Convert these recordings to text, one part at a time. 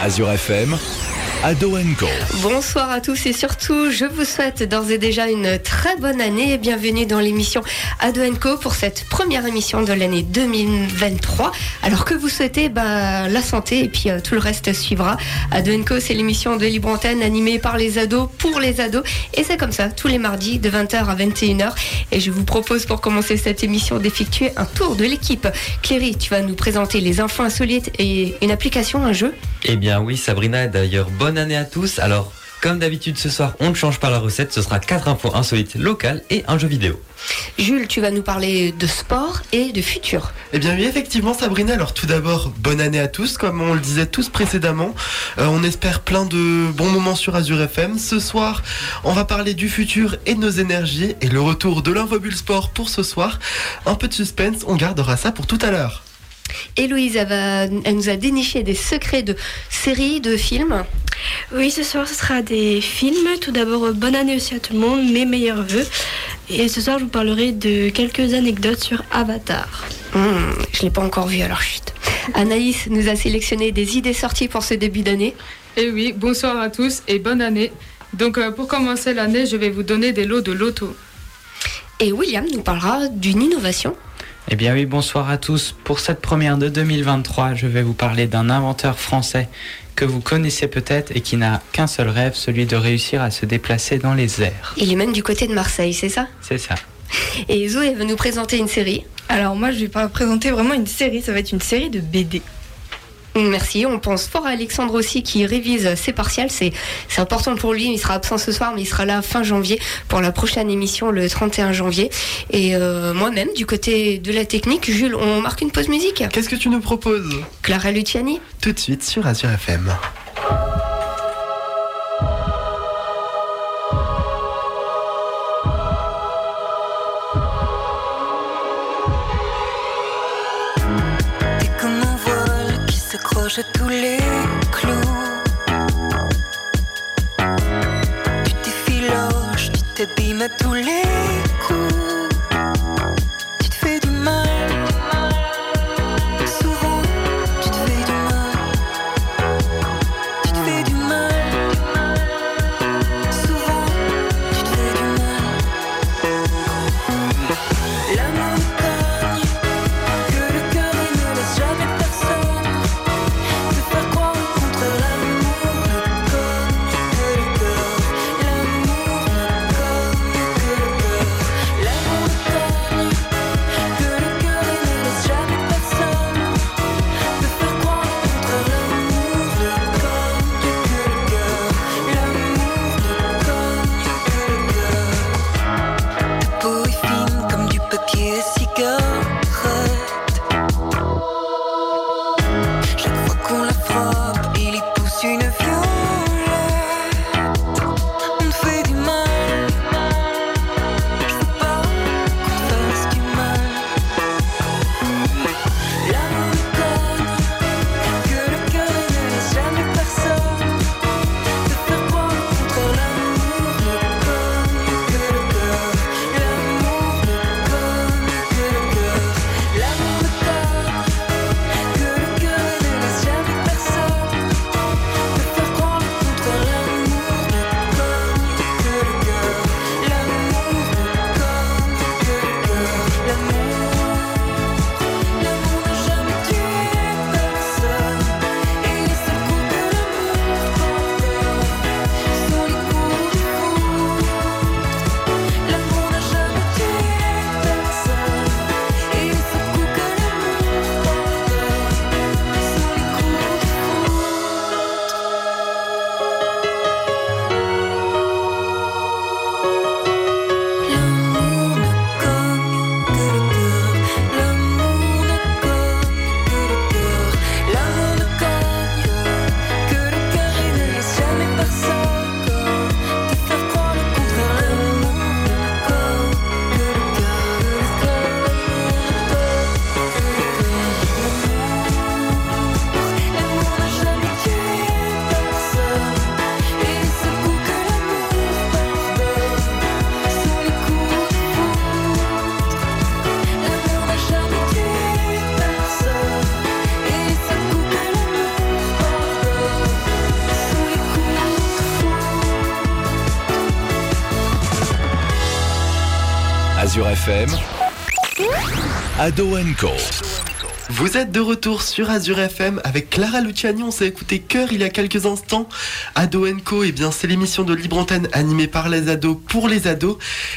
Azure FM, Ado Co. Bonsoir à tous et surtout, je vous souhaite d'ores et déjà une très bonne année et bienvenue dans l'émission Ado Co pour cette première émission de l'année 2023. Alors que vous souhaitez bah, la santé et puis euh, tout le reste suivra. Ado Co, c'est l'émission de Libre Antenne animée par les ados pour les ados et c'est comme ça tous les mardis de 20h à 21h. Et je vous propose pour commencer cette émission d'effectuer un tour de l'équipe. Cléry, tu vas nous présenter les infos insolites et une application, un jeu? Eh bien oui, Sabrina, d'ailleurs, bonne année à tous. Alors, comme d'habitude ce soir, on ne change pas la recette, ce sera quatre infos insolites locales et un jeu vidéo. Jules, tu vas nous parler de sport et de futur. Eh bien oui, effectivement, Sabrina. Alors tout d'abord, bonne année à tous. Comme on le disait tous précédemment, Euh, on espère plein de bons moments sur Azure FM. Ce soir, on va parler du futur et de nos énergies et le retour de l'Invobule Sport pour ce soir. Un peu de suspense, on gardera ça pour tout à l'heure. Héloïse, elle, va- elle nous a déniché des secrets de séries, de films. Oui, ce soir, ce sera des films. Tout d'abord, bonne année aussi à tout le monde, mes meilleurs voeux. Et ce soir, je vous parlerai de quelques anecdotes sur Avatar. Hmm, je l'ai pas encore vu, alors chut. Anaïs nous a sélectionné des idées sorties pour ce début d'année. Et oui, bonsoir à tous et bonne année. Donc euh, pour commencer l'année, je vais vous donner des lots de loto. Et William nous parlera d'une innovation. Eh bien oui, bonsoir à tous. Pour cette première de 2023, je vais vous parler d'un inventeur français que vous connaissez peut-être et qui n'a qu'un seul rêve, celui de réussir à se déplacer dans les airs. Il est même du côté de Marseille, c'est ça? C'est ça. Et Zoé va nous présenter une série. Alors moi je vais pas présenter vraiment une série, ça va être une série de BD. Merci. On pense fort à Alexandre aussi qui révise ses partiels. C'est important pour lui. Il sera absent ce soir, mais il sera là fin janvier pour la prochaine émission le 31 janvier. Et euh, moi-même, du côté de la technique, Jules, on marque une pause musique. Qu'est-ce que tu nous proposes? Clara Luciani. Tout de suite sur Azure FM. Tous les clous. Tu t'effiloches, tu t'abîmes tous les Ado. Vous êtes de retour sur Azure FM avec Clara Luciani. On s'est écouté Cœur il y a quelques instants. Ado Co, eh bien, c'est l'émission de Libre Antenne animée par les ados pour les ados.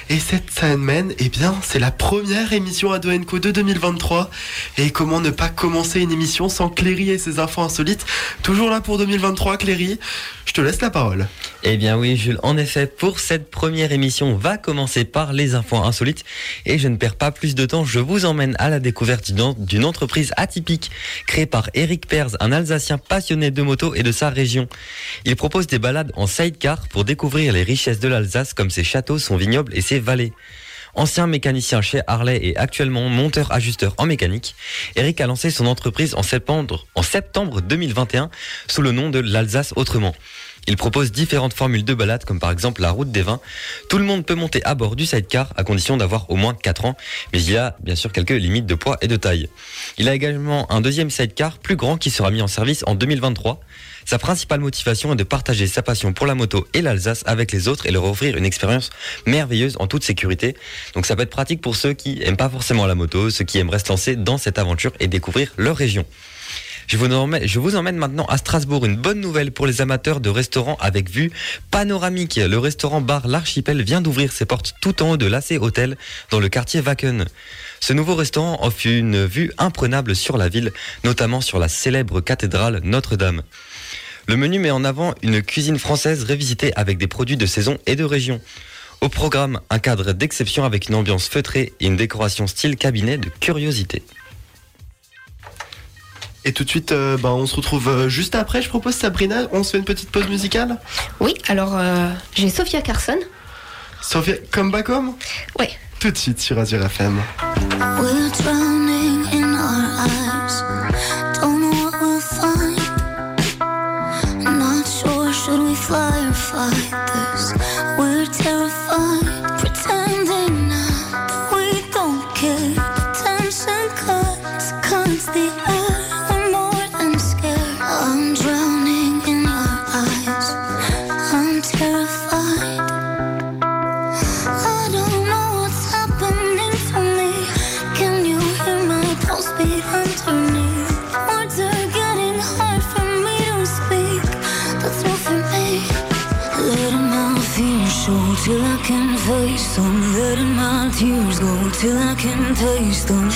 Et cette semaine, eh bien, c'est la première émission Ado Co de 2023. Et comment ne pas commencer une émission sans Cléry et ses infos insolites? Toujours là pour 2023, Cléry. Je te laisse la parole. Eh bien oui, Jules, en effet, pour cette première émission, on va commencer par les infos insolites. Et je ne perds pas plus de temps, je vous emmène à la découverte d'une- entreprise atypique créée par Eric Perz, un Alsacien passionné de moto et de sa région. Il propose des balades en sidecar pour découvrir les richesses de l'Alsace comme ses châteaux, son vignoble et ses vallées. Ancien mécanicien chez Harley et actuellement monteur-ajusteur en mécanique, Eric a lancé son entreprise en septembre, en septembre 2021 sous le nom de l'Alsace Autrement. Il propose différentes formules de balade comme par exemple la route des vins. Tout le monde peut monter à bord du sidecar à condition d'avoir au moins 4 ans, mais il y a bien sûr quelques limites de poids et de taille. Il a également un deuxième sidecar plus grand qui sera mis en service en 2023. Sa principale motivation est de partager sa passion pour la moto et l'Alsace avec les autres et leur offrir une expérience merveilleuse en toute sécurité. Donc ça peut être pratique pour ceux qui aiment pas forcément la moto, ceux qui aimeraient se lancer dans cette aventure et découvrir leur région. Je vous, emmène, maintenant à Strasbourg. Une bonne nouvelle pour les amateurs de restaurants avec vue panoramique. Le restaurant bar L'Archipel vient d'ouvrir ses portes tout en haut de l'AC Hotel dans le quartier Wacken. Ce nouveau restaurant offre une vue imprenable sur la ville, notamment sur la célèbre cathédrale Notre-Dame. Le menu met en avant une cuisine française révisitée avec des produits de saison et de région. Au programme, un cadre d'exception avec une ambiance feutrée et une décoration style cabinet de curiosité. Et tout de suite, euh, ben, on se retrouve euh, juste après. Je propose Sabrina, on se fait une petite pause musicale. Oui, alors euh, j'ai Sophia Carson. Sophia, come back home Ouais. Tout de suite sur Azure FM. Till I can taste them.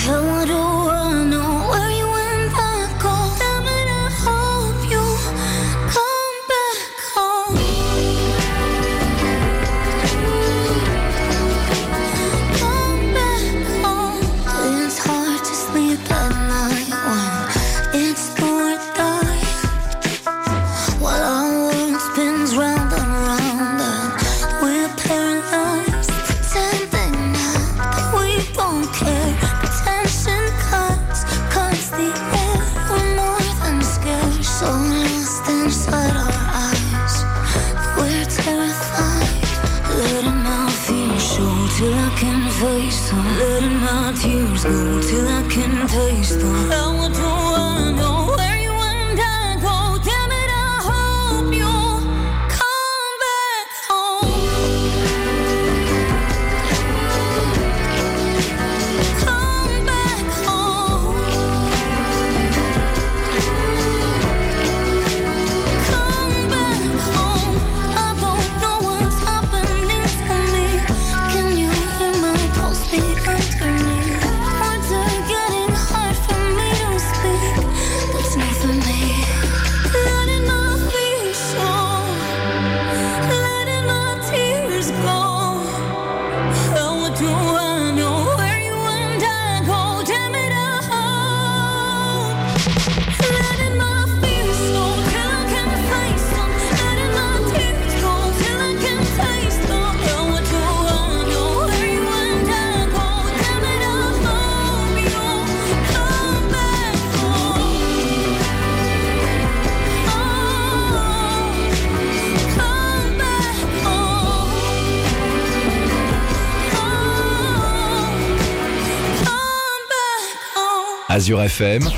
Azure FM,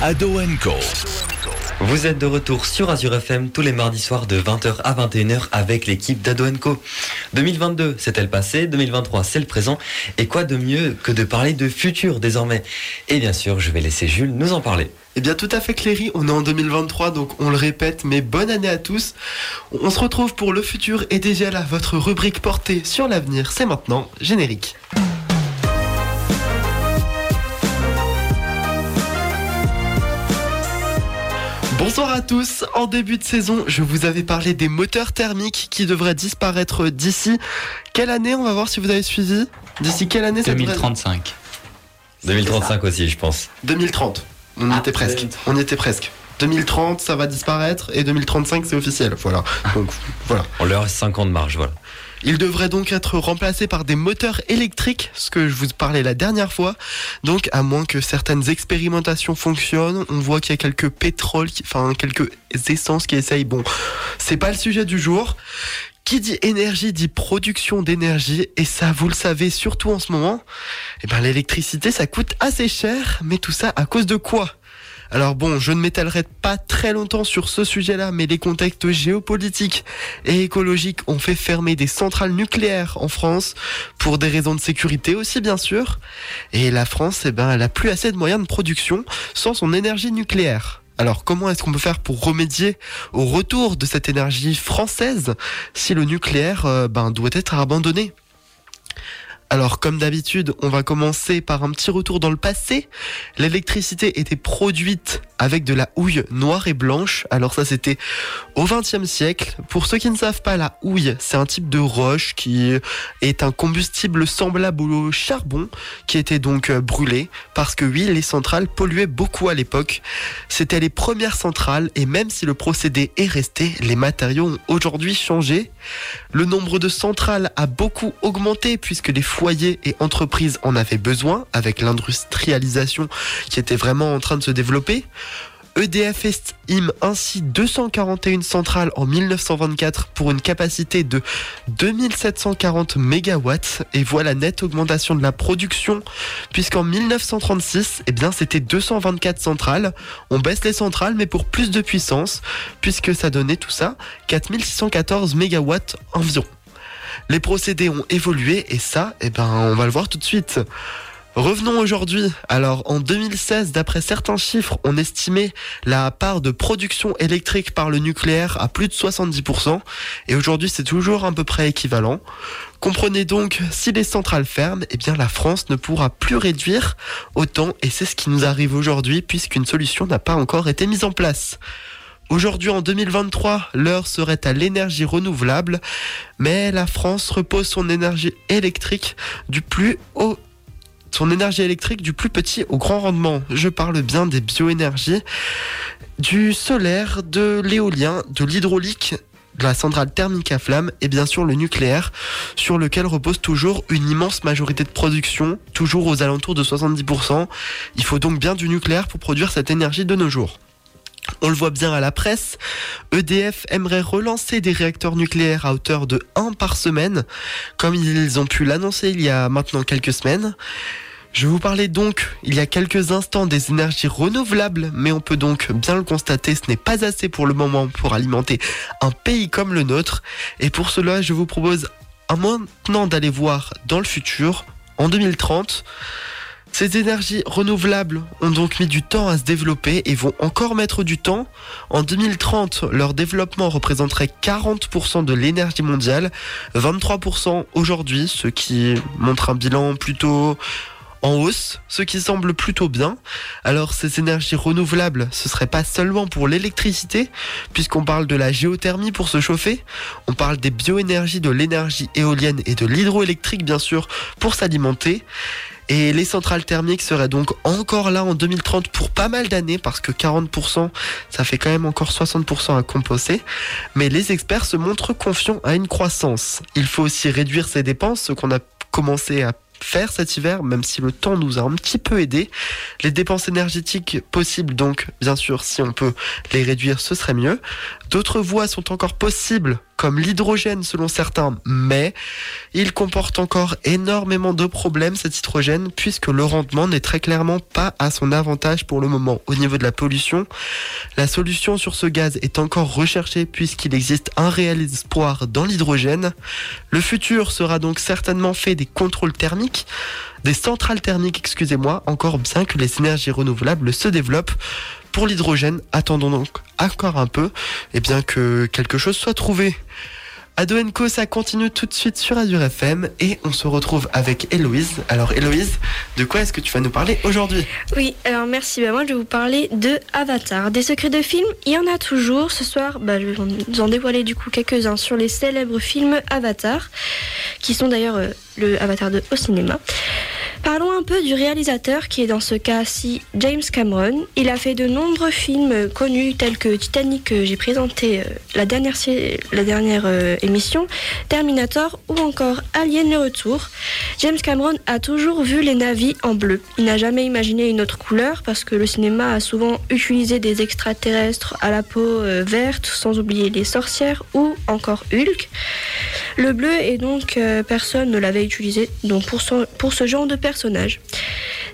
Ado Co. Vous êtes de retour sur Azure FM tous les mardis soirs de 20h à 21h avec l'équipe d'Ado Co. 2022, c'était le passé, 2023, c'est le présent. Et quoi de mieux que de parler de futur désormais? Et bien sûr, je vais laisser Jules nous en parler. Eh bien tout à fait Cléry, on est en 2023 donc on le répète mais bonne année à tous. On se retrouve pour le futur et déjà là votre rubrique portée sur l'avenir, c'est maintenant générique. Bonsoir à tous, en début de saison je vous avais parlé des moteurs thermiques qui devraient disparaître d'ici. Quelle année on va voir si vous avez suivi D'ici quelle année ça devrait- 2035. 2035 aussi, je pense. 2030. On y Ah, était presque. 2030. On était presque. 2030, ça va disparaître et 2035, c'est officiel. Voilà. Donc voilà. On leur reste 5 ans de marge, voilà. Il devrait donc être remplacé par des moteurs électriques, ce que je vous parlais la dernière fois. Donc, à moins que certaines expérimentations fonctionnent, on voit qu'il y a quelques pétroles, enfin quelques essences qui essayent. Bon, c'est pas le sujet du jour. Qui dit énergie dit production d'énergie, et ça, vous le savez, surtout en ce moment. Eh ben, l'électricité, ça coûte assez cher, mais tout ça à cause de quoi? Alors bon, je ne m'étalerai pas très longtemps sur ce sujet-là, mais les contextes géopolitiques et écologiques ont fait fermer des centrales nucléaires en France pour des raisons de sécurité aussi bien sûr. Et la France, eh ben, elle a plus assez de moyens de production sans son énergie nucléaire. Alors comment est-ce qu'on peut faire pour remédier au retour de cette énergie française si le nucléaire euh, ben, doit être abandonné? Alors comme d'habitude, on va commencer par un petit retour dans le passé. L'électricité était produite avec de la houille noire et blanche. Alors ça c'était au XXe siècle. Pour ceux qui ne savent pas, la houille, c'est un type de roche qui est un combustible semblable au charbon qui était donc euh, brûlé parce que oui, les centrales polluaient beaucoup à l'époque. C'était les premières centrales et même si le procédé est resté, les matériaux ont aujourd'hui changé. Le nombre de centrales a beaucoup augmenté puisque les foyers et entreprises en avaient besoin avec l'industrialisation qui était vraiment en train de se développer. EDF estime ainsi 241 centrales en 1924 pour une capacité de 2740 mégawatts et voit la nette augmentation de la production puisqu'en 1936, eh bien c'était 224 centrales. On baisse les centrales mais pour plus de puissance puisque ça donnait tout ça 4614 mégawatts environ. Les procédés ont évolué et ça, eh ben, on va le voir tout de suite. Revenons aujourd'hui. Alors, en 2016, d'après certains chiffres, on estimait la part de production électrique par le nucléaire à plus de 70%. Et aujourd'hui, c'est toujours à peu près équivalent. Comprenez donc, si les centrales ferment, eh bien, la France ne pourra plus réduire autant. Et c'est ce qui nous arrive aujourd'hui, puisqu'une solution n'a pas encore été mise en place. Aujourd'hui, en 2023, l'heure serait à l'énergie renouvelable, mais la France repose son énergie électrique du plus petit au grand rendement. Je parle bien des bioénergies, du solaire, de l'éolien, de l'hydraulique, de la centrale thermique à flamme et bien sûr le nucléaire, sur lequel repose toujours une immense majorité de production, toujours aux alentours de 70%. Il faut donc bien du nucléaire pour produire cette énergie de nos jours. On le voit bien à la presse, EDF aimerait relancer des réacteurs nucléaires à hauteur de 1 par semaine, comme ils ont pu l'annoncer il y a maintenant quelques semaines. Je vous parlais donc il y a quelques instants des énergies renouvelables, mais on peut donc bien le constater, ce n'est pas assez pour le moment pour alimenter un pays comme le nôtre. Et pour cela, je vous propose à maintenant d'aller voir dans le futur, en 2030. Ces énergies renouvelables ont donc mis du temps à se développer et vont encore mettre du temps. En 2030, leur développement représenterait 40% de l'énergie mondiale, 23% aujourd'hui, ce qui montre un bilan plutôt en hausse, ce qui semble plutôt bien. Alors ces énergies renouvelables, ce serait pas seulement pour l'électricité, puisqu'on parle de la géothermie pour se chauffer, on parle des bioénergies, de l'énergie éolienne et de l'hydroélectrique bien sûr pour s'alimenter. Et les centrales thermiques seraient donc encore là en 2030 pour pas mal d'années parce que 40% ça fait quand même encore 60% à composer. Mais les experts se montrent confiants à une croissance. Il faut aussi réduire ses dépenses, ce qu'on a commencé à faire cet hiver, même si le temps nous a un petit peu aidé. Les dépenses énergétiques possibles, donc bien sûr, si on peut les réduire, ce serait mieux. D'autres voies sont encore possibles comme l'hydrogène selon certains, mais il comporte encore énormément de problèmes cet hydrogène puisque le rendement n'est très clairement pas à son avantage pour le moment. Au niveau de la pollution, la solution sur ce gaz est encore recherchée puisqu'il existe un réel espoir dans l'hydrogène. Le futur sera donc certainement fait des contrôles thermiques, des centrales thermiques, excusez-moi, encore bien que les énergies renouvelables se développent. Pour l'hydrogène, attendons donc encore un peu et bien que quelque chose soit trouvé. Ado Co, ça continue tout de suite sur Azure FM et on se retrouve avec Héloïse. Alors Héloïse, de quoi est-ce que tu vas nous parler aujourd'hui? Oui, alors merci. Bah, moi, je vais vous parler de Avatar. Des secrets de films, il y en a toujours. Ce soir, bah, je vais vous en dévoiler du coup quelques-uns sur les célèbres films Avatar, qui sont d'ailleurs euh, le Avatar 2 au cinéma. Parlons un peu du réalisateur qui est dans ce cas-ci James Cameron. Il a fait de nombreux films connus tels que Titanic que j'ai présenté euh, la dernière, la dernière Terminator ou encore Alien le retour. James Cameron a toujours vu les navis en bleu. Il n'a jamais imaginé une autre couleur parce que le cinéma a souvent utilisé des extraterrestres à la peau euh, verte, sans oublier les sorcières ou encore Hulk. Le bleu et donc euh, personne ne l'avait utilisé donc pour, pour ce genre de personnage.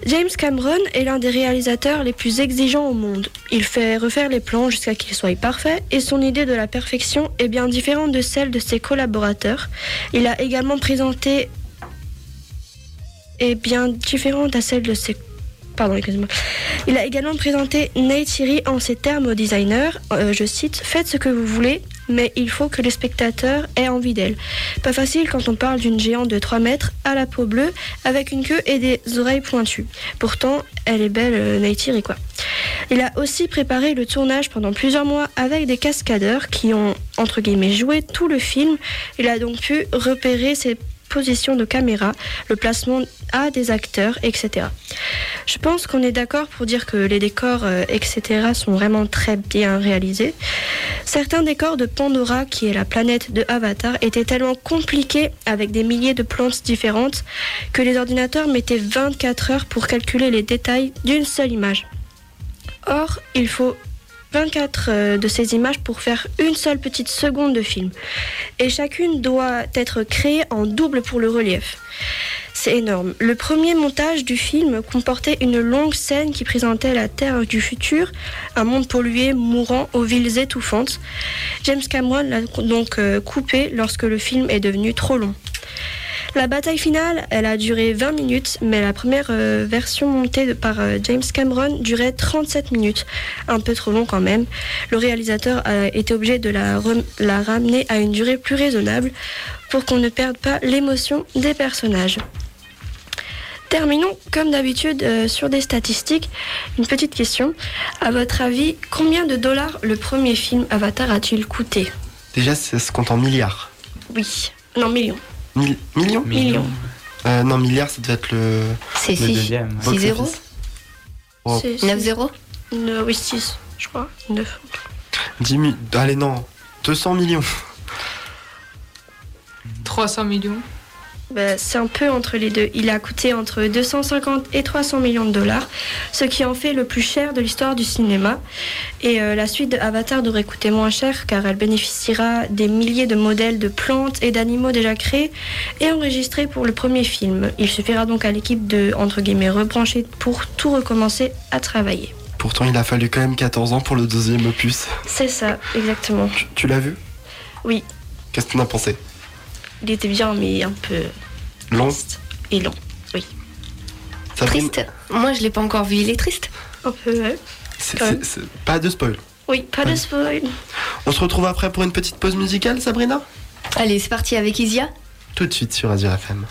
James Cameron est l'un des réalisateurs les plus exigeants au monde. Il fait refaire les plans jusqu'à qu'ils soient parfaits et son idée de la perfection est bien différente de celle de ses collaborateurs. Il a également présenté est bien différente à celle de ses Pardon. Il a également présenté Neytiri en ces termes au designer, euh, je cite, Faites ce que vous voulez, mais il faut que les spectateurs aient envie d'elle. Pas facile quand on parle d'une géante de 3 mètres à la peau bleue, avec une queue et des oreilles pointues. Pourtant, elle est belle, euh, Neytiri, quoi. Il a aussi préparé le tournage pendant plusieurs mois avec des cascadeurs qui ont, entre guillemets, joué tout le film. Il a donc pu repérer ses positions de caméra, le placement à des acteurs, etc. Je pense qu'on est d'accord pour dire que les décors, euh, etc., sont vraiment très bien réalisés. Certains décors de Pandora, qui est la planète de Avatar, étaient tellement compliqués avec des milliers de plantes différentes que les ordinateurs mettaient 24 heures pour calculer les détails d'une seule image. Or, il faut 24 euh, de ces images pour faire une seule petite seconde de film. Et chacune doit être créée en double pour le relief. C'est énorme. Le premier montage du film comportait une longue scène qui présentait la Terre du futur, un monde pollué, mourant, aux villes étouffantes. James Cameron l'a donc euh, coupé lorsque le film est devenu trop long. La bataille finale, elle a duré 20 minutes, mais la première euh, version montée de- par euh, James Cameron durait 37 minutes. Un peu trop long quand même. Le réalisateur a été obligé de la ramener à une durée plus raisonnable pour qu'on ne perde pas l'émotion des personnages. Terminons comme d'habitude euh, sur des statistiques. Une petite question. À votre avis, combien de dollars le premier film Avatar a-t-il coûté? Déjà, ça se compte en milliards. Oui. Non, millions. Mille- millions Millions. Euh, Non, milliards, ça doit être le. C'est le 6. deuxième. box 6 zéros office. Oh. C'est- 9 0 Ne- Oui, 6, je crois. 9. 10 mi- Allez, non. 200 millions. 300 millions. Bah, c'est un peu entre les deux. Il a coûté entre 250 et 300 millions de dollars, ce qui en fait le plus cher de l'histoire du cinéma. Et euh, la suite de Avatar devrait coûter moins cher car elle bénéficiera des milliers de modèles de plantes et d'animaux déjà créés et enregistrés pour le premier film. Il suffira donc à l'équipe de, entre guillemets, rebrancher pour tout recommencer à travailler. Pourtant, il a fallu quand même 14 ans pour le deuxième opus. C'est ça, exactement. Tu, tu l'as vu? Oui. Qu'est-ce que t'en as pensé? Il était bien, mais un peu Long triste et long. Sabrine Triste. Moi, je l'ai pas encore vu. Il est triste. Un peu, ouais. C'est- quand même. c'est- c'est- Pas de spoil. Oui, pas de spoil. On se retrouve après pour une petite pause musicale, Sabrina? Allez, c'est parti avec Isia. Tout de suite sur Azure FM.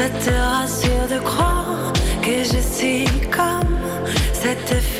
Ça te rassure de croire que je suis comme cette fille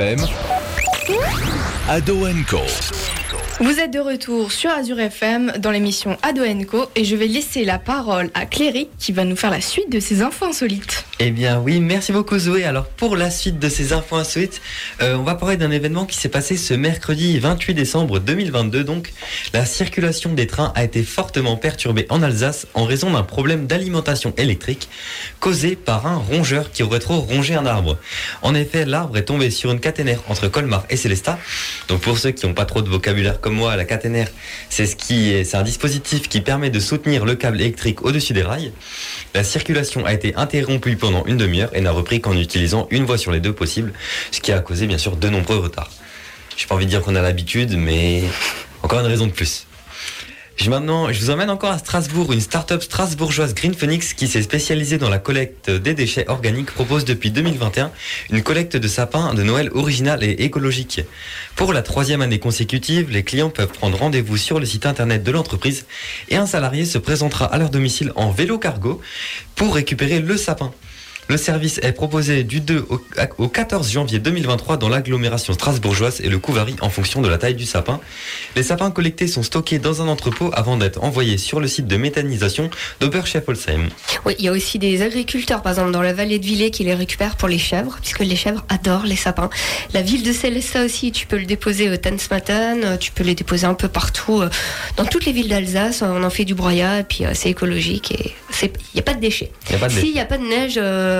FM, Ado Co. Vous êtes de retour sur Azure FM dans l'émission Ado Co et je vais laisser la parole à Cléry qui va nous faire la suite de ses infos insolites. Eh bien oui, merci beaucoup Zoé. Alors pour la suite de ces infos insolites, euh, on va parler d'un événement qui s'est passé ce mercredi 28 décembre 2022. Donc la circulation des trains a été fortement perturbée en Alsace en raison d'un problème d'alimentation électrique causé par un rongeur qui aurait trop rongé un arbre. En effet, l'arbre est tombé sur une caténaire entre Colmar et Célestat. Donc pour ceux qui n'ont pas trop de vocabulaire comme moi, la caténaire, c'est ce qui est, un dispositif qui permet de soutenir le câble électrique au-dessus des rails. La circulation a été interrompue pendant une demi-heure et n'a repris qu'en utilisant une voie sur les deux possibles, ce qui a causé bien sûr de nombreux retards. J'ai pas envie de dire qu'on a l'habitude, mais encore une raison de plus. Je, maintenant, je vous emmène encore à Strasbourg. Une start-up strasbourgeoise Green Phoenix qui s'est spécialisée dans la collecte des déchets organiques propose depuis 2021 une collecte de sapins de Noël original et écologique. Pour la troisième année consécutive, les clients peuvent prendre rendez-vous sur le site internet de l'entreprise et un salarié se présentera à leur domicile en vélo cargo pour récupérer le sapin. Le service est proposé du 2 au, au 14 janvier 2023 dans l'agglomération strasbourgeoise et le coût varie en fonction de la taille du sapin. Les sapins collectés sont stockés dans un entrepôt avant d'être envoyés sur le site de méthanisation d'Oberscheffolsheim. Oui, il y a aussi des agriculteurs, par exemple dans la vallée de Villers, qui les récupèrent pour les chèvres, puisque les chèvres adorent les sapins. La ville de Célestat aussi, tu peux le déposer au Tansmatten, euh, tu peux les déposer un peu partout, euh, dans toutes les villes d'Alsace. On en fait du broyat, et puis euh, c'est écologique et il n'y a pas de déchets. S'il n'y a pas de neige, euh,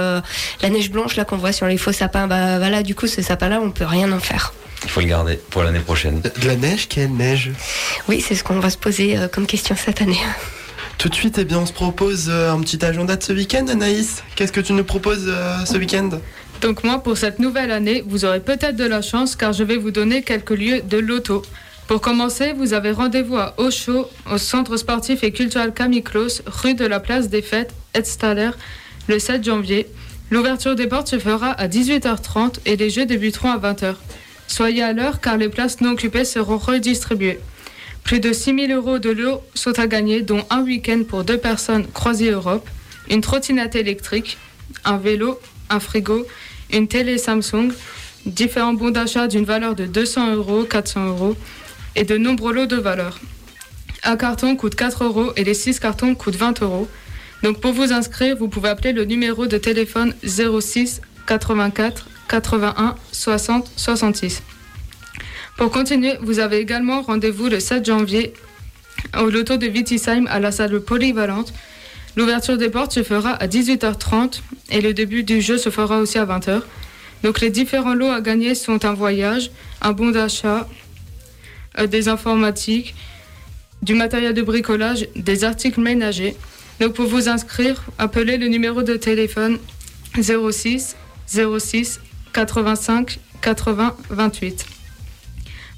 la neige blanche là qu'on voit sur les faux sapins, bah voilà, du coup ce sapin-là, on peut rien en faire. Il faut le garder pour l'année prochaine. De la neige Quelle neige Oui, c'est ce qu'on va se poser euh, comme question cette année. Tout de suite, eh bien, on se propose euh, un petit agenda de ce week-end, Anaïs. Qu'est-ce que tu nous proposes euh, ce week-end? Donc moi, pour cette nouvelle année, vous aurez peut-être de la chance car je vais vous donner quelques lieux de loto. Pour commencer, vous avez rendez-vous à Auchot, au centre sportif et culturel Camille Claus, rue de la place des Fêtes, Edstaller, le 7 janvier. L'ouverture des portes se fera à 18h30 et les jeux débuteront à 20h. Soyez à l'heure car les places non occupées seront redistribuées. Plus de 6 000 euros de lot sont à gagner, dont un week-end pour deux personnes croisées Europe, une trottinette électrique, un vélo, un frigo, une télé Samsung, différents bons d'achat d'une valeur de 200 euros, 400 euros et de nombreux lots de valeur. Un carton coûte 4 euros et les 6 cartons coûtent 20 euros. Donc pour vous inscrire, vous pouvez appeler le numéro de téléphone 06 84 81 60 66. Pour continuer, vous avez également rendez-vous le 7 janvier au loto de Vitisheim à la salle polyvalente. L'ouverture des portes se fera à 18h30 et le début du jeu se fera aussi à 20h. Donc les différents lots à gagner sont un voyage, un bon d'achat, euh, des informatiques, du matériel de bricolage, des articles ménagers. Donc pour vous inscrire, appelez le numéro de téléphone 06 06 85 80 28.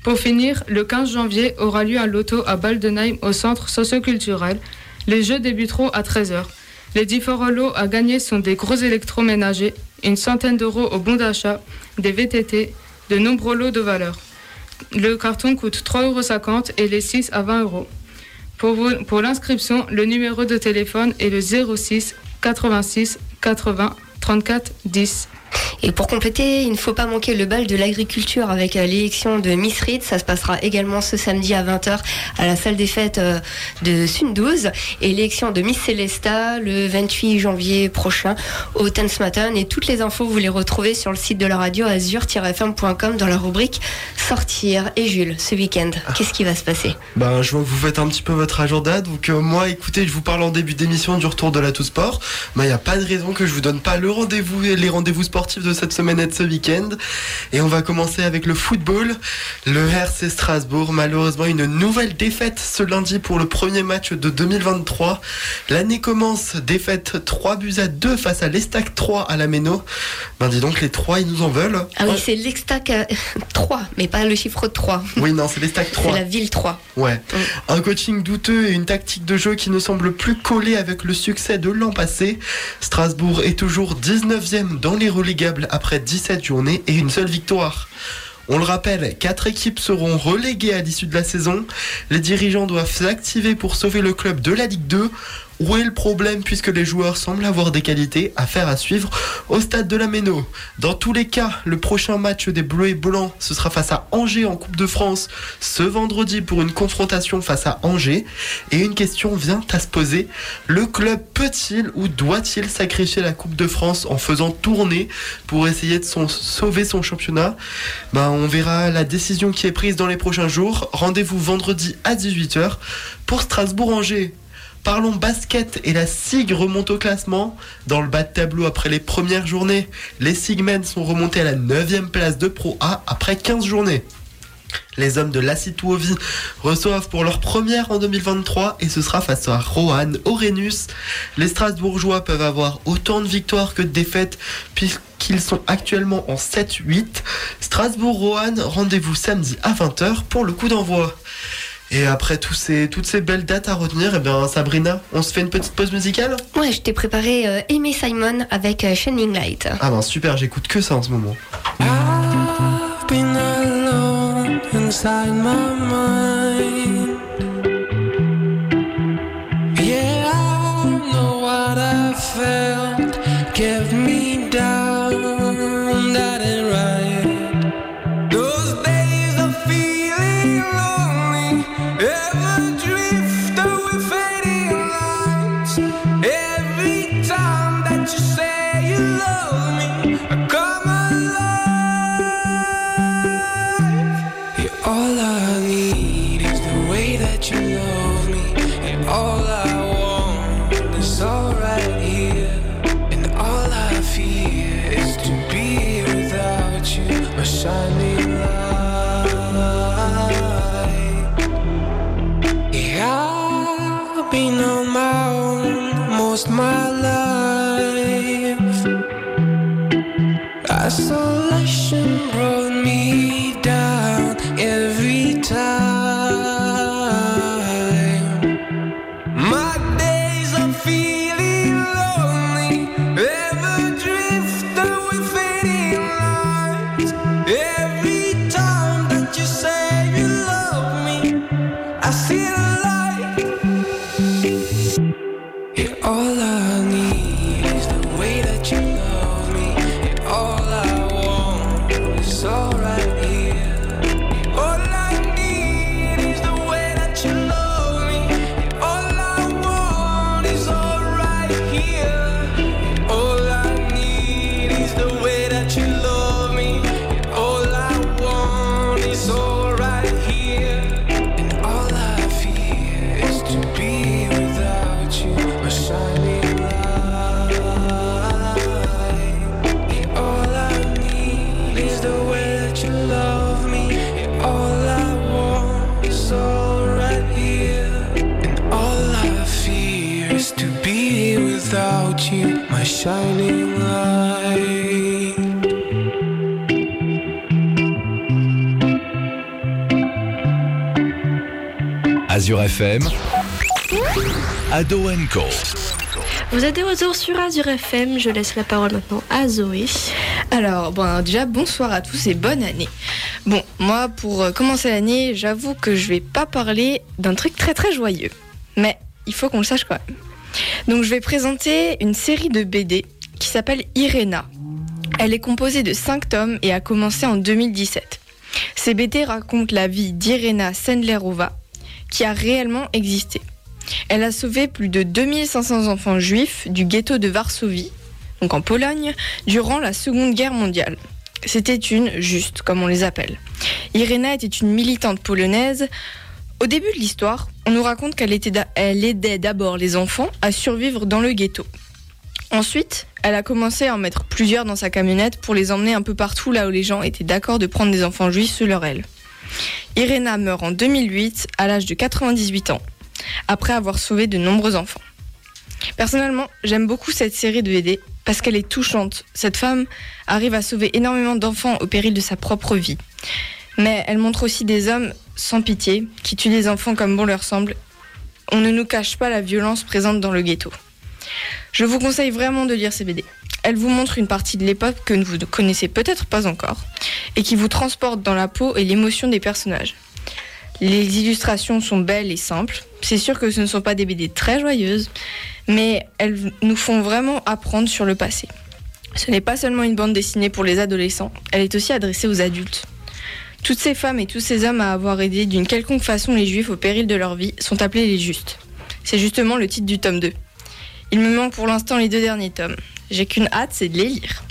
Pour finir, le 15 janvier aura lieu un loto à Baldenheim au centre socioculturel. Les jeux débuteront à 13h. Les différents lots à gagner sont des gros électroménagers, une centaine d'euros au bon d'achat, des VTT, de nombreux lots de valeur. Le carton coûte 3,50 euros et les 6 à 20 euros. Pour, l'inscription, le numéro de téléphone est le 06 86 80 34 10. Et pour compléter, il ne faut pas manquer le bal de l'agriculture avec euh, l'élection de Miss Reed. Ça se passera également ce samedi à 20h à la salle des fêtes euh, de Sundouze. Et l'élection de Miss Celesta le 28 janvier prochain au Matin. Et toutes les infos, vous les retrouvez sur le site de la radio azur-fm.com dans la rubrique Sortir. Et Jules, ce week-end, qu'est-ce qui va se passer? Ben, je vois que vous faites un petit peu votre agenda. Donc, euh, moi, écoutez, je vous parle en début d'émission du retour de la Tout Sport. Ben, il n'y a pas de raison que je vous donne pas le rendez-vous, les rendez-vous sportifs de cette semaine et de ce week-end. Et on va commencer avec le football. Le RC Strasbourg, malheureusement, une nouvelle défaite ce lundi pour le premier match de 2023. L'année commence, défaite 3 buts à 2 face à l'Estac 3 à la Méno. Ben, dis donc, les 3, ils nous en veulent. Ah oui, c'est l'Extac euh, 3, mais pas le chiffre 3. Oui, non, c'est l'Estac 3. C'est la ville 3. Ouais. Un coaching douteux et une tactique de jeu qui ne semble plus coller avec le succès de l'an passé. Strasbourg est toujours 19e dans les après 17 journées et une seule victoire. On le rappelle, quatre équipes seront reléguées à l'issue de la saison. Les dirigeants doivent s'activer pour sauver le club de la Ligue 2. Où est le problème puisque les joueurs semblent avoir des qualités à faire à suivre au stade de la Méno? Dans tous les cas, le prochain match des Bleus et Blancs, ce sera face à Angers en Coupe de France ce vendredi pour une confrontation face à Angers. Et une question vient à se poser. Le club peut-il ou doit-il sacrifier la Coupe de France en faisant tourner pour essayer de sauver son championnat? Ben, On verra la décision qui est prise dans les prochains jours. Rendez-vous vendredi à 18h pour Strasbourg-Angers. Parlons basket et la SIG remonte au classement. Dans le bas de tableau après les premières journées, les Sigmen sont remontés à la 9 place de Pro A après 15 journées. Les hommes de Lassituovi reçoivent pour leur première en 2023 et ce sera face à Rohan Orenus. Les Strasbourgeois peuvent avoir autant de victoires que de défaites puisqu'ils sont actuellement en 7-8. Strasbourg-Rohan, rendez-vous samedi à 20h pour le coup d'envoi. Et après tous ces, toutes ces belles dates à retenir, eh bien Sabrina, on se fait une petite pause musicale? Ouais, je t'ai préparé euh, Amy Simon avec euh, Shining Light. Ah ben super, j'écoute que ça en ce moment. I've been alone inside my mind. Yeah, I know what I felt kept me down. Azure FM, Ado Co. Vous êtes de retour sur Azure FM. Je laisse la parole maintenant à Zoé. Alors, bon, déjà, bonsoir à tous et bonne année. Bon, moi, pour euh, commencer l'année, j'avoue que je vais pas parler d'un truc très très joyeux. Mais il faut qu'on le sache quand même. Donc, je vais présenter une série de BD qui s'appelle Irena. Elle est composée de 5 tomes et a commencé en 2017. Ces BD racontent la vie d'Irena Sendlerova, qui a réellement existé. Elle a sauvé plus de 2500 enfants juifs du ghetto de Varsovie, donc en Pologne, durant la Seconde Guerre mondiale. C'était une juste, comme on les appelle. Irena était une militante polonaise. Au début de l'histoire, on nous raconte qu'elle aidait d'abord les enfants à survivre dans le ghetto. Ensuite, elle a commencé à en mettre plusieurs dans sa camionnette pour les emmener un peu partout là où les gens étaient d'accord de prendre des enfants juifs sous leur aile. Irena meurt en 2008 à l'âge de 98 ans, après avoir sauvé de nombreux enfants. Personnellement, j'aime beaucoup cette série de BD parce qu'elle est touchante. Cette femme arrive à sauver énormément d'enfants au péril de sa propre vie. Mais elle montre aussi des hommes sans pitié qui tuent des enfants comme bon leur semble. On ne nous cache pas la violence présente dans le ghetto. Je vous conseille vraiment de lire ces BD. Elles vous montrent une partie de l'époque que vous ne connaissez peut-être pas encore et qui vous transporte dans la peau et l'émotion des personnages. Les illustrations sont belles et simples. C'est sûr que ce ne sont pas des BD très joyeuses, mais elles nous font vraiment apprendre sur le passé. Ce n'est pas seulement une bande dessinée pour les adolescents, elle est aussi adressée aux adultes. Toutes ces femmes et tous ces hommes à avoir aidé d'une quelconque façon les juifs au péril de leur vie sont appelés les justes. C'est justement le titre du tome 2. Il me manque pour l'instant les deux derniers tomes. J'ai qu'une hâte, c'est de les lire.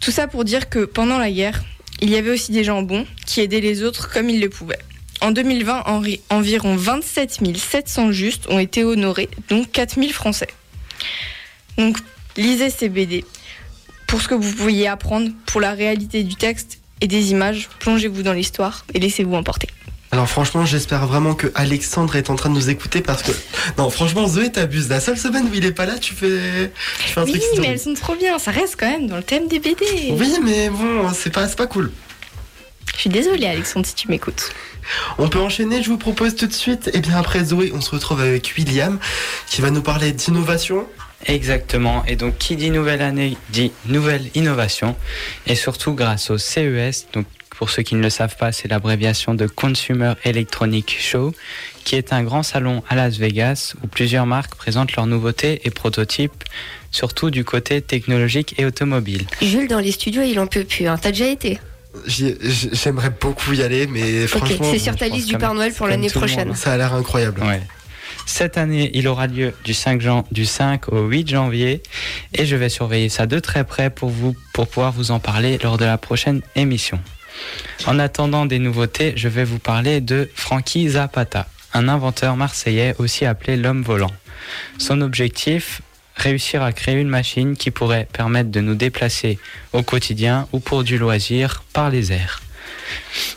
Tout ça pour dire que pendant la guerre, il y avait aussi des gens bons qui aidaient les autres comme ils le pouvaient. En 2020, enri- environ 27 700 justes ont été honorés, dont 4 000 Français. Donc, lisez ces BD pour ce que vous pouviez apprendre, pour la réalité du texte et des images. Plongez-vous dans l'histoire et laissez-vous emporter. Alors franchement, j'espère vraiment que Alexandre est en train de nous écouter parce que non, franchement, Zoé t'abuses. La seule semaine où il est pas là, tu fais, tu fais un Oui, truc. mais stylé. elles sont trop bien. Ça reste quand même dans le thème des BD. Oui, mais bon, c'est pas, c'est pas cool. Je suis désolée, Alexandre, si tu m'écoutes. On peut enchaîner. Je vous propose tout de suite. Et bien après Zoé, on se retrouve avec William qui va nous parler d'innovation. Exactement. Et donc, qui dit nouvelle année dit nouvelle innovation. Et surtout grâce au CES. Donc, pour ceux qui ne le savent pas, c'est l'abréviation de Consumer Electronic Show, qui est un grand salon à Las Vegas où plusieurs marques présentent leurs nouveautés et prototypes, surtout du côté technologique et automobile. Jules, dans les studios, il en peut plus. Hein. T'as déjà été? J'aimerais beaucoup y aller, mais Ok, franchement, c'est sur ta liste du Père Noël pour l'année prochaine. monde. ça a l'air incroyable. Ouais. Cette année, il aura lieu du 5, jan- du 5 au 8 janvier et je vais surveiller ça de très près pour vous pour pouvoir vous en parler lors de la prochaine émission. En attendant des nouveautés, je vais vous parler de Frankie Zapata, un inventeur marseillais aussi appelé l'homme volant. Son objectif réussir à créer une machine qui pourrait permettre de nous déplacer au quotidien ou pour du loisir par les airs.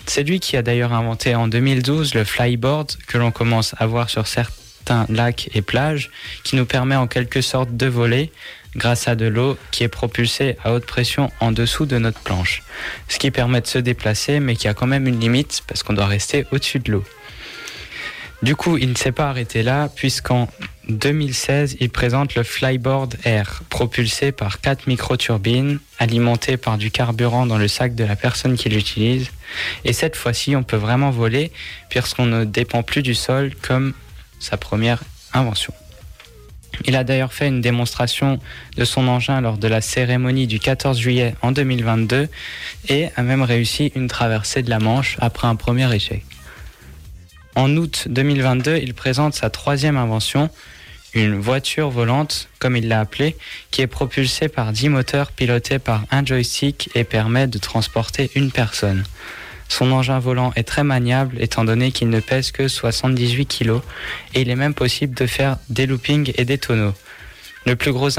C'est lui qui a d'ailleurs inventé en 2012 le flyboard que l'on commence à voir sur certains lacs et plages, qui nous permet en quelque sorte de voler grâce à de l'eau qui est propulsée à haute pression en dessous de notre planche. Ce qui permet de se déplacer mais qui a quand même une limite parce qu'on doit rester au-dessus de l'eau. Du coup, il ne s'est pas arrêté là puisqu'en 2016, il présente le Flyboard Air, propulsé par quatre microturbines, alimenté par du carburant dans le sac de la personne qui l'utilise. Et cette fois-ci, on peut vraiment voler puisqu'on ne dépend plus du sol comme sa première invention. Il a d'ailleurs fait une démonstration de son engin lors de la cérémonie du 14 juillet en 2022 et a même réussi une traversée de la Manche après un premier échec. En août 2022, il présente sa troisième invention, une voiture volante, comme il l'a appelée, qui est propulsée par 10 moteurs pilotés par un joystick et permet de transporter une personne. Son engin volant est très maniable étant donné qu'il ne pèse que 78 kg et il est même possible de faire des loopings et des tonneaux. Le plus gros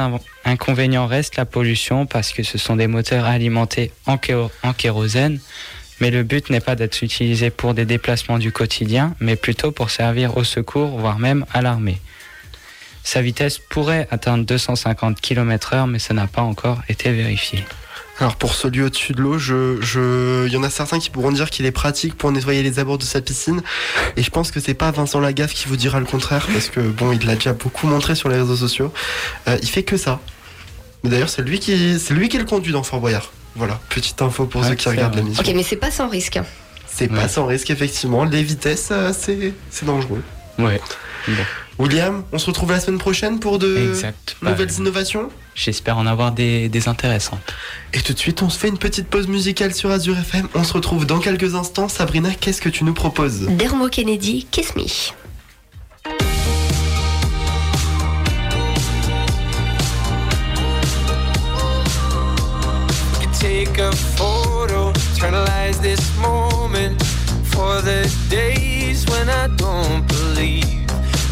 inconvénient reste la pollution parce que ce sont des moteurs alimentés en kérosène, mais le but n'est pas d'être utilisé pour des déplacements du quotidien, mais plutôt pour servir au secours, voire même à l'armée. Sa vitesse pourrait atteindre 250 km/h, mais ça n'a pas encore été vérifié. Alors pour celui au-dessus de l'eau, je, je, il y en a certains qui pourront dire qu'il est pratique pour nettoyer les abords de sa piscine, et je pense que c'est pas Vincent Lagaffe qui vous dira le contraire, parce que bon, il l'a déjà beaucoup montré sur les réseaux sociaux. Euh, il fait que ça. Mais d'ailleurs, c'est lui qui, c'est lui qui le conduit dans Fort Boyard. Voilà, petite info pour ceux qui regardent l'émission. Ok, mais c'est pas sans risque. C'est pas sans risque, effectivement. Les vitesses, euh, c'est, c'est dangereux. Ouais. William, on se retrouve la semaine prochaine pour de Exact. Nouvelles innovations? J'espère en avoir des, des intéressantes. Et tout de suite, on se fait une petite pause musicale sur Azure FM. On se retrouve dans quelques instants. Sabrina, qu'est-ce que tu nous proposes? Dermo Kennedy, Kiss Me. take a photo, eternalize this moment for the days when I don't believe.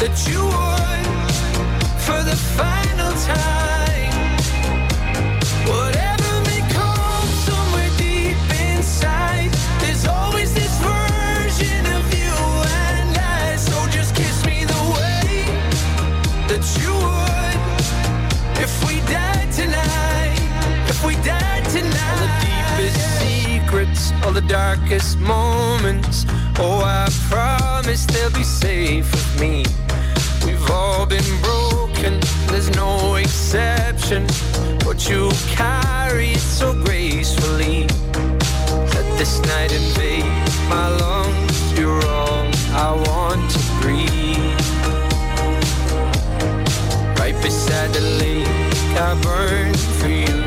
that you would darkest moments. Oh, I promise they'll be safe with me. We've all been broken, there's no exception. But you carry it so gracefully. Let this night invade my lungs. You're all I want to breathe. Right beside the lake, I burn for you.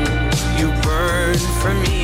You burn for me.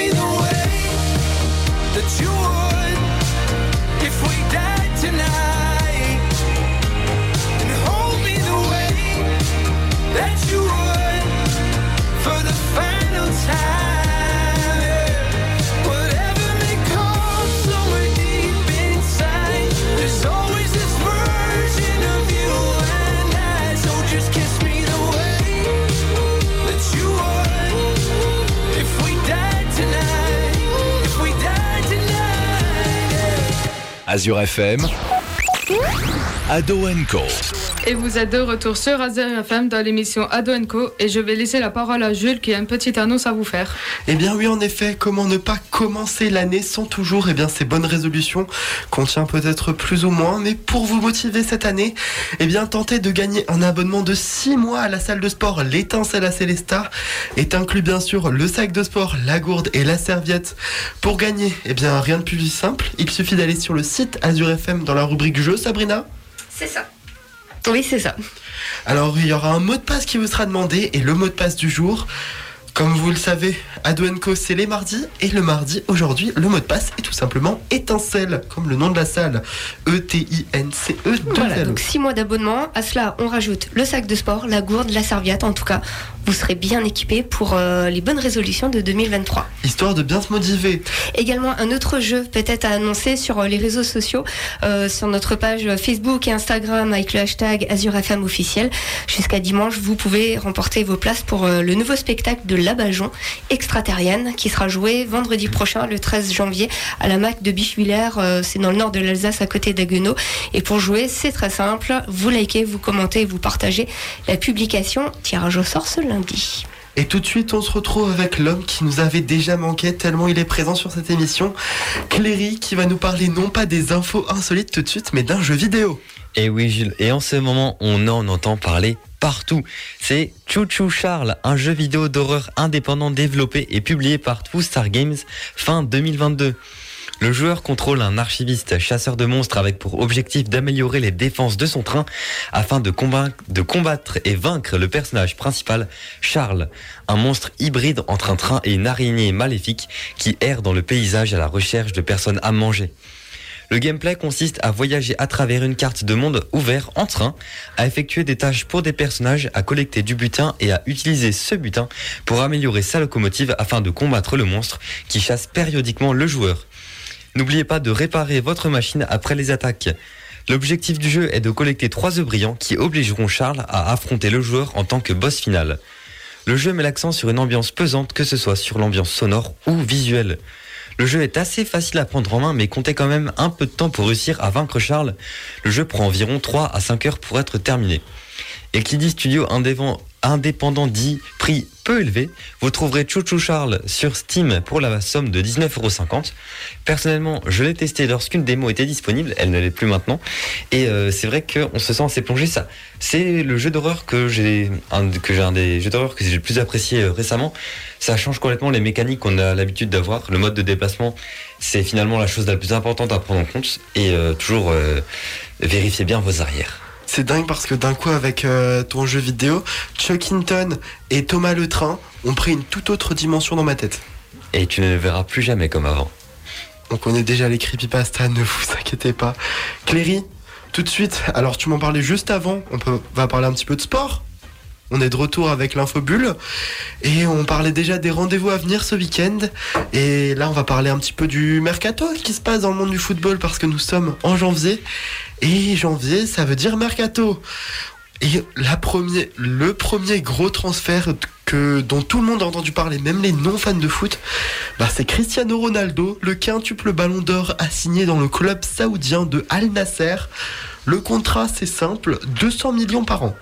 Azure FM, Ado Co. Et vous êtes de retour sur Azure FM dans l'émission Ado Co. Et je vais laisser la parole à Jules qui a une petite annonce à vous faire. Eh bien oui, en effet, comment ne pas commencer l'année sans toujours eh bien, ces bonnes résolutions qu'on tient peut-être plus ou moins, mais pour vous motiver cette année, eh bien tentez de gagner un abonnement de 6 mois à la salle de sport L'étincelle à Célestat. Est inclus bien sûr le sac de sport, la gourde et la serviette. Pour gagner, eh bien rien de plus simple, il suffit d'aller sur le site Azure FM dans la rubrique jeu, Sabrina. C'est ça. Oui, c'est ça. Alors il y aura un mot de passe qui vous sera demandé et le mot de passe du jour, Comme vous le savez, Adwenco c'est les mardis et le mardi aujourd'hui le mot de passe est tout simplement étincelle comme le nom de la salle E T I N C E 2 Voilà, donc 6 mois d'abonnement. À cela, on rajoute le sac de sport, la gourde, la serviette. En tout cas, vous serez bien équipé pour euh, les bonnes résolutions de 2023. Histoire de bien se motiver. Également, un autre jeu peut-être à annoncer sur euh, les réseaux sociaux, euh, sur notre page Facebook et Instagram avec le hashtag AzurFM officiel. Jusqu'à dimanche, vous pouvez remporter vos places pour euh, le nouveau spectacle de Labajon extraterrienne qui sera joué vendredi prochain, le 13 janvier, à la MAC de Bichevillers. Euh, c'est dans le nord de l'Alsace, à côté d'Aguenau. Et pour jouer, c'est très simple. Vous likez, vous commentez, vous partagez la publication. Tirage au sort ce lundi. Et tout de suite, on se retrouve avec l'homme qui nous avait déjà manqué tellement il est présent sur cette émission, Cléry, qui va nous parler non pas des infos insolites tout de suite, mais d'un jeu vidéo. Et oui, Jules. Et en ce moment, on en entend parler partout. C'est Chou Chou Charles, un jeu vidéo d'horreur indépendant développé et publié par Two Star Games fin 2022. Le joueur contrôle un archiviste chasseur de monstres avec pour objectif d'améliorer les défenses de son train afin de combattre, et vaincre le personnage principal, Charles, un monstre hybride entre un train et une araignée maléfique qui erre dans le paysage à la recherche de personnes à manger. Le gameplay consiste à voyager à travers une carte de monde ouvert en train, à effectuer des tâches pour des personnages, à collecter du butin et à utiliser ce butin pour améliorer sa locomotive afin de combattre le monstre qui chasse périodiquement le joueur. N'oubliez pas de réparer votre machine après les attaques. L'objectif du jeu est de collecter trois œufs brillants qui obligeront Charles à affronter le joueur en tant que boss final. Le jeu met l'accent sur une ambiance pesante, que ce soit sur l'ambiance sonore ou visuelle. Le jeu est assez facile à prendre en main, mais comptez quand même un peu de temps pour réussir à vaincre Charles. Le jeu prend environ 3 à 5 heures pour être terminé. Et qui dit studio indévent- indépendant dit prix peu élevé, vous trouverez Chouchou Charles sur Steam pour la somme de 19,50€. Personnellement, je l'ai testé lorsqu'une démo était disponible, elle ne l'est plus maintenant. Et euh, c'est vrai qu'on se sent assez plongé. Ça, c'est le jeu d'horreur que j'ai, que un des jeux d'horreur que j'ai le plus apprécié euh, récemment. Ça change complètement les mécaniques qu'on a l'habitude d'avoir. Le mode de déplacement, c'est finalement la chose la plus importante à prendre en compte. Et euh, toujours vérifiez bien vos arrières. C'est dingue parce que d'un coup, avec euh, ton jeu vidéo, Chuck Hinton et Thomas Le Train ont pris une toute autre dimension dans ma tête. Et tu ne le verras plus jamais comme avant. On connaît déjà les creepypasta, ne vous inquiétez pas. Cléry, tout de suite, alors tu m'en parlais juste avant, on peut, va parler un petit peu de sport. On est de retour avec l'infobulle et on parlait déjà des rendez-vous à venir ce week-end. Et là, on va parler un petit peu du mercato qui se passe dans le monde du football parce que nous sommes en janvier. Et janvier, ça veut dire mercato. Et le premier gros transfert que, dont tout le monde a entendu parler, même les non-fans de foot, bah c'est Cristiano Ronaldo, le quintuple ballon d'or a signé dans le club saoudien de Al Nasser. Le contrat, c'est simple, 200 millions par an.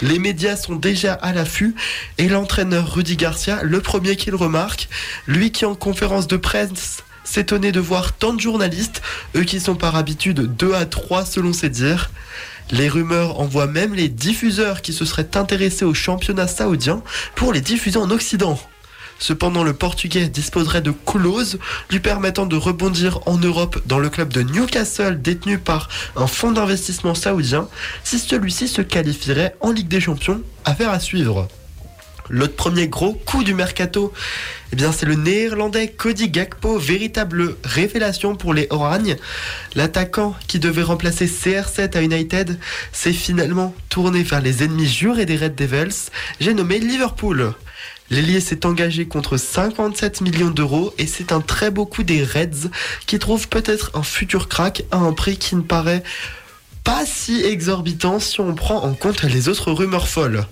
Les médias sont déjà à l'affût et l'entraîneur Rudy Garcia, le premier qui le remarque, lui qui en conférence de presse s'étonnait de voir tant de journalistes, eux qui sont par habitude 2 à 3 selon ses dires. Les rumeurs envoient même les diffuseurs qui se seraient intéressés au championnat saoudien pour les diffuser en Occident. Cependant, le Portugais disposerait de clauses lui permettant de rebondir en Europe dans le club de Newcastle détenu par un fonds d'investissement saoudien si celui-ci se qualifierait en Ligue des Champions. Affaire à suivre. L'autre premier gros coup du mercato, eh bien c'est le néerlandais Cody Gakpo, véritable révélation pour les Oragnes. L'attaquant qui devait remplacer CR7 à United s'est finalement tourné vers les ennemis jurés des Red Devils, j'ai nommé Liverpool. L'ailier s'est engagé contre 57 millions d'euros et c'est un très beau coup des Reds qui trouvent peut-être un futur crack à un prix qui ne paraît pas si exorbitant si on prend en compte les autres rumeurs folles.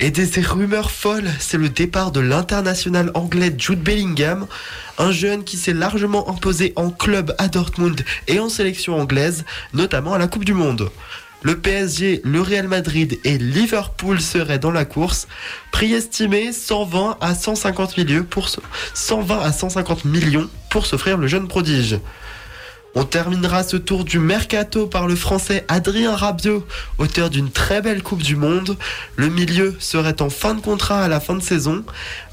Et de ces rumeurs folles, c'est le départ de l'international anglais Jude Bellingham, un jeune qui s'est largement imposé en club à Dortmund et en sélection anglaise, notamment à la Coupe du Monde. Le PSG, le Real Madrid et Liverpool seraient dans la course. Prix estimé 120 à 150 millions pour, se- 120 à 150 millions pour s'offrir le jeune prodige. On terminera ce tour du mercato par le français Adrien Rabiot, auteur d'une très belle Coupe du Monde. Le milieu serait en fin de contrat à la fin de saison.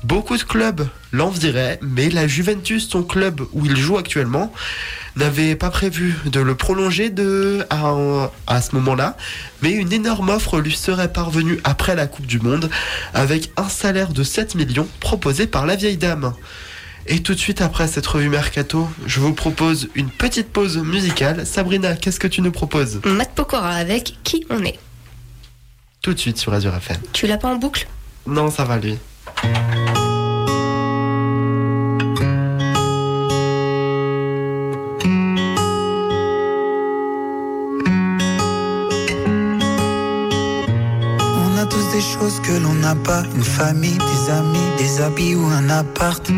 Beaucoup de clubs l'envieraient, mais la Juventus, son club où il joue actuellement, n'avait pas prévu de le prolonger de, à, à ce moment-là, mais une énorme offre lui serait parvenue après la Coupe du Monde, avec un salaire de 7 millions proposé par la vieille dame. Et tout de suite après cette revue Mercato, je vous propose une petite pause musicale. Sabrina, qu'est-ce que tu nous proposes? Matt Pokora avec Qui on est? Tout de suite sur Azure FM. Tu l'as pas en boucle? Non, ça va lui. On a tous des choses que l'on n'a pas, une famille, des amis, des habits ou un appart.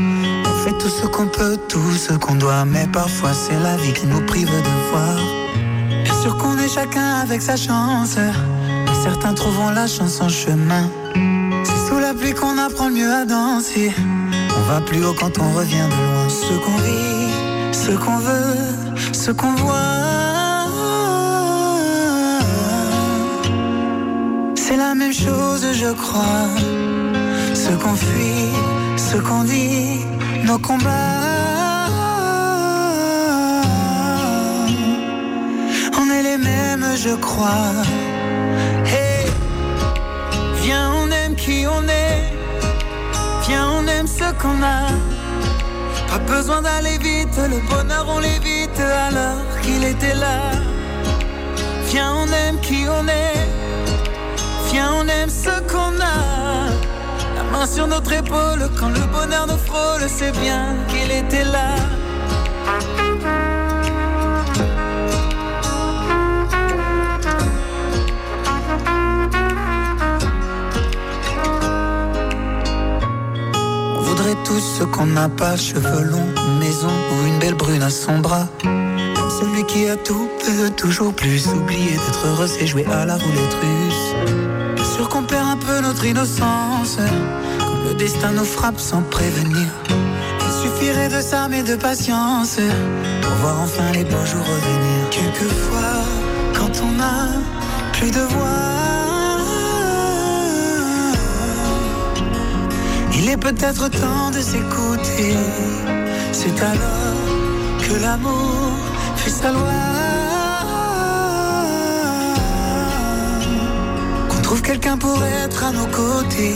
Fait tout ce qu'on peut, tout ce qu'on doit, mais parfois c'est la vie qui nous prive de voir. Bien sûr qu'on est chacun avec sa chance, mais certains trouveront la chance en chemin. C'est sous la pluie qu'on apprend le mieux à danser. On va plus haut quand on revient de loin. Ce qu'on vit, ce qu'on veut, ce qu'on voit. C'est la même chose, je crois. Ce qu'on fuit, ce qu'on dit, nos combats. On est les mêmes, je crois. Hey, viens, on aime qui on est. Viens, on aime ce qu'on a. Pas besoin d'aller vite, le bonheur on l'évite alors qu'il était là. Viens, on aime qui on est. Viens, on aime ce qu'on a. Sur notre épaule, quand le bonheur nous frôle, c'est bien qu'il était là. On voudrait tous ce qu'on n'a pas, cheveux longs, maison ou une belle brune à son bras. Celui qui a tout peut toujours plus. Oublier d'être heureux, c'est jouer à la roulette russe. Sûr qu'on perd un peu notre innocence le destin nous frappe sans prévenir. Il suffirait de mais de patience pour voir enfin les beaux jours revenir. Quelquefois, quand on a plus de voix, il est peut-être temps de s'écouter. C'est alors que l'amour fait sa loi. Qu'on trouve quelqu'un pour être à nos côtés.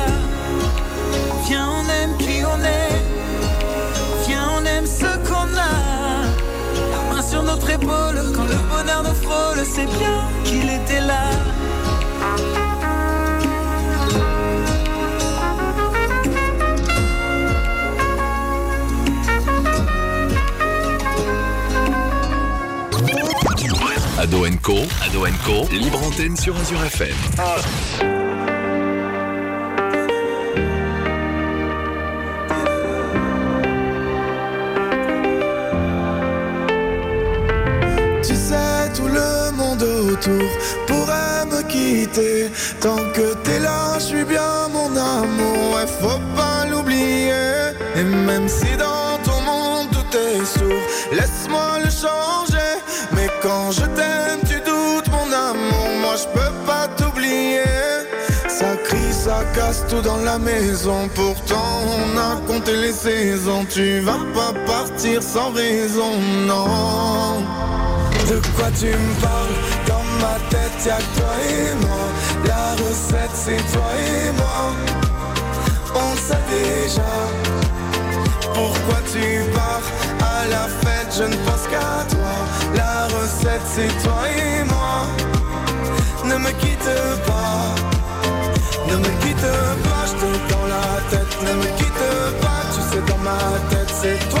Quand le bonheur nous frôle, c'est bien qu'il était là. Ado Co, Ado Co, libre antenne sur Azure FM. Tu pourrait me quitter. Tant que t'es là, je suis bien mon amour. Ouais, faut pas l'oublier. Et même si dans ton monde tout est sourd, laisse-moi le changer. Mais quand je t'aime, tu doutes mon amour. Moi, je peux pas t'oublier. Ça crie, ça casse tout dans la maison. Pourtant, on a compté les saisons. Tu vas pas partir sans raison, non. De quoi tu me parles? Ma tête y'a que toi et moi. La recette c'est toi et moi. On sait déjà. Pourquoi tu pars À la fête? Je ne pense qu'à toi. La recette c'est toi et moi. Ne me quitte pas. Ne me quitte pas, je dans la tête. Ne me quitte pas. Ma tête, c'est toi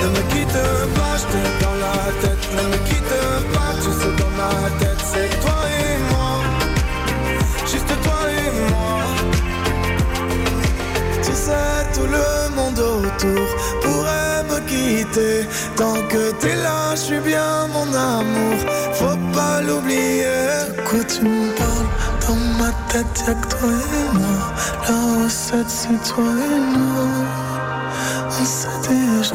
Ne me quitte pas, je t'ai dans la tête. Ne me quitte pas, tu sais dans ma tête, c'est toi et moi. Juste toi et moi. Tu sais, tout le monde autour pourrait me quitter. Tant que t'es là, je suis bien mon amour. Faut pas l'oublier. Quoi tu me parles? Dans ma tête, y'a que toi et moi. La recette, c'est toi et moi. On sait déjà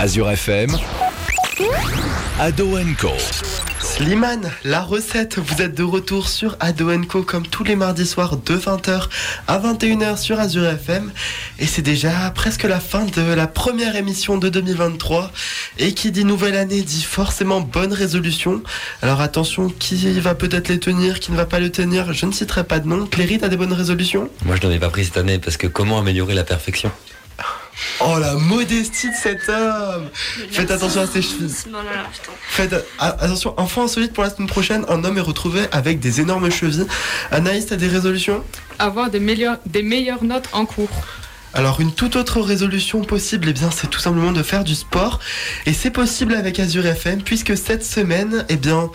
Azure FM, Ado Co. Slimane, la recette, vous êtes de retour sur Ado Co comme tous les mardis soirs de 20h à 21h sur Azure FM et c'est déjà presque la fin de la première émission de 2023 et qui dit nouvelle année dit forcément bonne résolution. Alors attention, qui va peut-être les tenir, qui ne va pas le tenir, je ne citerai pas de nom. Cléry, t'as des bonnes résolutions? Moi, je n'en ai pas pris cette année parce que comment améliorer la perfection? Oh la modestie de cet homme Faites attention à ses chevilles. Faites a- attention, enfant insolite pour la semaine prochaine, un homme est retrouvé avec des énormes chevilles. Anaïs, t'as des résolutions? Avoir des meilleures, des meilleures notes en cours. Alors une toute autre résolution possible, eh bien c'est tout simplement de faire du sport. Et c'est possible avec Azure FM puisque cette semaine, eh bien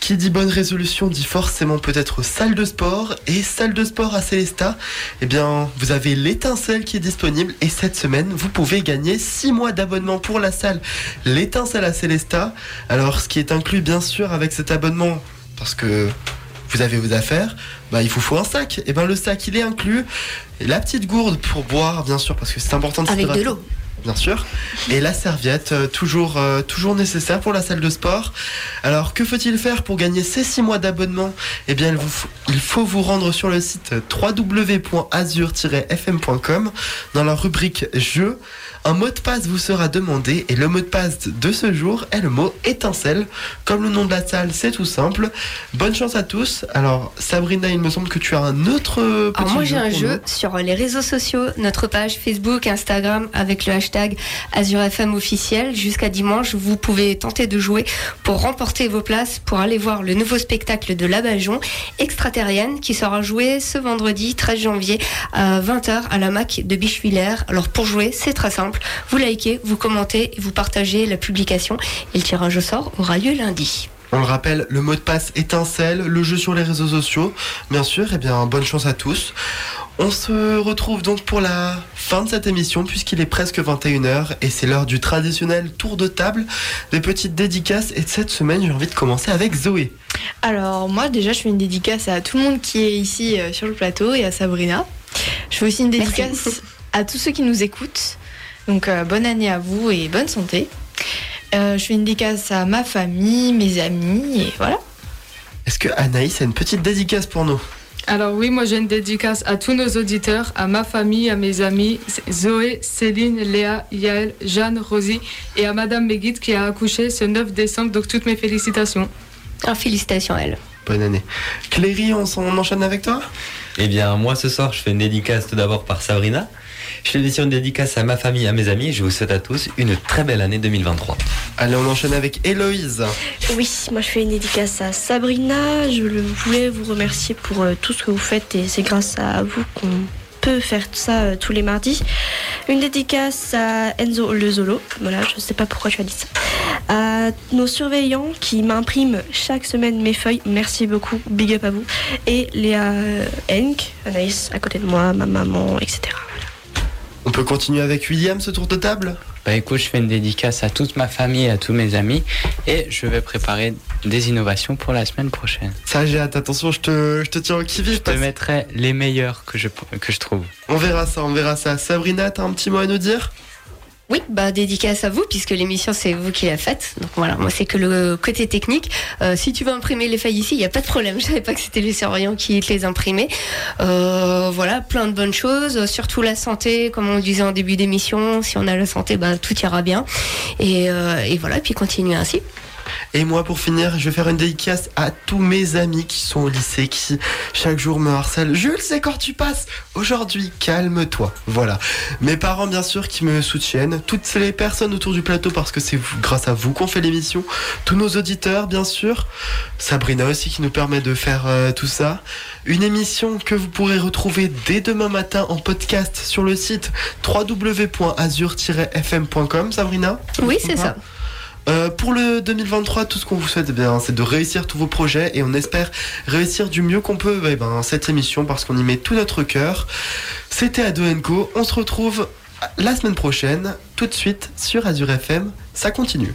qui dit bonne résolution dit forcément peut-être salle de sport. Et salle de sport à Célesta, eh bien vous avez l'étincelle qui est disponible. Et cette semaine vous pouvez gagner 6 mois d'abonnement pour la salle l'étincelle à Célesta. Alors ce qui est inclus bien sûr avec cet abonnement parce que vous avez vos affaires, bah, il vous faut un sac. Et ben le sac il est inclus, et la petite gourde pour boire bien sûr parce que c'est important de Avec de l'eau. Bien sûr. Et la serviette, euh, toujours, euh, toujours nécessaire pour la salle de sport. Alors, que faut-il faire pour gagner ces 6 mois d'abonnement? Eh bien, il, vous faut, il faut vous rendre sur le site www.azure-fm.com dans la rubrique Jeux. Un mot de passe vous sera demandé et le mot de passe de ce jour est le mot étincelle. Comme le nom de la salle, c'est tout simple. Bonne chance à tous. Alors, Sabrina, il me semble que tu as un autre euh, petit Alors moi j'ai un jeu sur les réseaux sociaux, notre page Facebook, Instagram avec le hashtag AzureFM officiel. Jusqu'à dimanche, vous pouvez tenter de jouer pour remporter vos places pour aller voir le nouveau spectacle de La Bajon, extraterrienne, qui sera joué ce vendredi 13 janvier à 20h à la MAC de Bichevillers. Alors pour jouer, c'est très simple. Vous likez, vous commentez et vous partagez la publication. Et le tirage au sort aura lieu lundi. On le rappelle, le mot de passe étincelle, le jeu sur les réseaux sociaux. Bien sûr, et bien bonne chance à tous. On se retrouve donc pour la fin de cette émission puisqu'il est presque 21h et c'est l'heure du traditionnel tour de table, des petites dédicaces et cette semaine j'ai envie de commencer avec Zoé. Alors moi déjà je fais une dédicace à tout le monde qui est ici euh, sur le plateau et à Sabrina. Je fais aussi une Merci. dédicace à tous ceux qui nous écoutent. Donc euh, bonne année à vous et bonne santé. Euh, je fais une dédicace à ma famille, mes amis et voilà. Est-ce que Anaïs a une petite dédicace pour nous? Alors oui, moi j'ai une dédicace à tous nos auditeurs, à ma famille, à mes amis, Zoé, Céline, Léa, Yael, Jeanne, Rosie et à Madame Meguit qui a accouché ce 9 décembre. Donc toutes mes félicitations. Alors, félicitations à elle. Bonne année. Cléry, on, enchaîne avec toi? Eh bien, moi ce soir, je fais une dédicace tout d'abord par Sabrina. Je fais une dédicace à ma famille, à mes amis. Je vous souhaite à tous une très belle année 2023. Allez, on enchaîne avec Héloïse. Oui, moi je fais une dédicace à Sabrina. Je voulais vous remercier pour euh, tout ce que vous faites et c'est grâce à vous qu'on peut faire ça euh, tous les mardis. Une dédicace à Enzo Le Zolo. Voilà, je sais pas pourquoi tu as dit ça. À nos surveillants qui m'impriment chaque semaine mes feuilles. Merci beaucoup, big up à vous. Et Léa Henk, Anaïs à côté de moi, ma maman, etc. On peut continuer avec William ce tour de table? Bah écoute, je fais une dédicace à toute ma famille et à tous mes amis et je vais préparer des innovations pour la semaine prochaine. Ça, j'ai hâte. Attention, je te, je te tiens au qui-vive. Je te mettrai les meilleurs que je, que je trouve. On verra ça, on verra ça. Sabrina, t'as un petit mot à nous dire? Oui, bah dédicace à vous puisque l'émission c'est vous qui la faites. Donc voilà, moi c'est que le côté technique. Euh, si tu veux imprimer les feuilles ici, il y a pas de problème. Je savais pas que c'était les surveillants qui te les imprimaient. Euh, voilà, plein de bonnes choses, surtout la santé, comme on disait en début d'émission. Si on a la santé, bah tout ira bien. Et, euh, et voilà, puis continuer ainsi. Et moi, pour finir, je vais faire une dédicace à tous mes amis qui sont au lycée, qui chaque jour me harcèlent. Jules, c'est quand tu passes Aujourd'hui, calme-toi. Voilà. Mes parents, bien sûr, qui me soutiennent. Toutes les personnes autour du plateau, parce que c'est grâce à vous qu'on fait l'émission. Tous nos auditeurs, bien sûr. Sabrina aussi, qui nous permet de faire euh, tout ça. Une émission que vous pourrez retrouver dès demain matin en podcast sur le site www.azur-fm.com. Sabrina Oui, c'est ça. Euh, pour le 2023, tout ce qu'on vous souhaite, eh bien, c'est de réussir tous vos projets et on espère réussir du mieux qu'on peut eh ben, cette émission parce qu'on y met tout notre cœur. C'était Ado Co. On se retrouve la semaine prochaine, tout de suite sur Azure FM. Ça continue.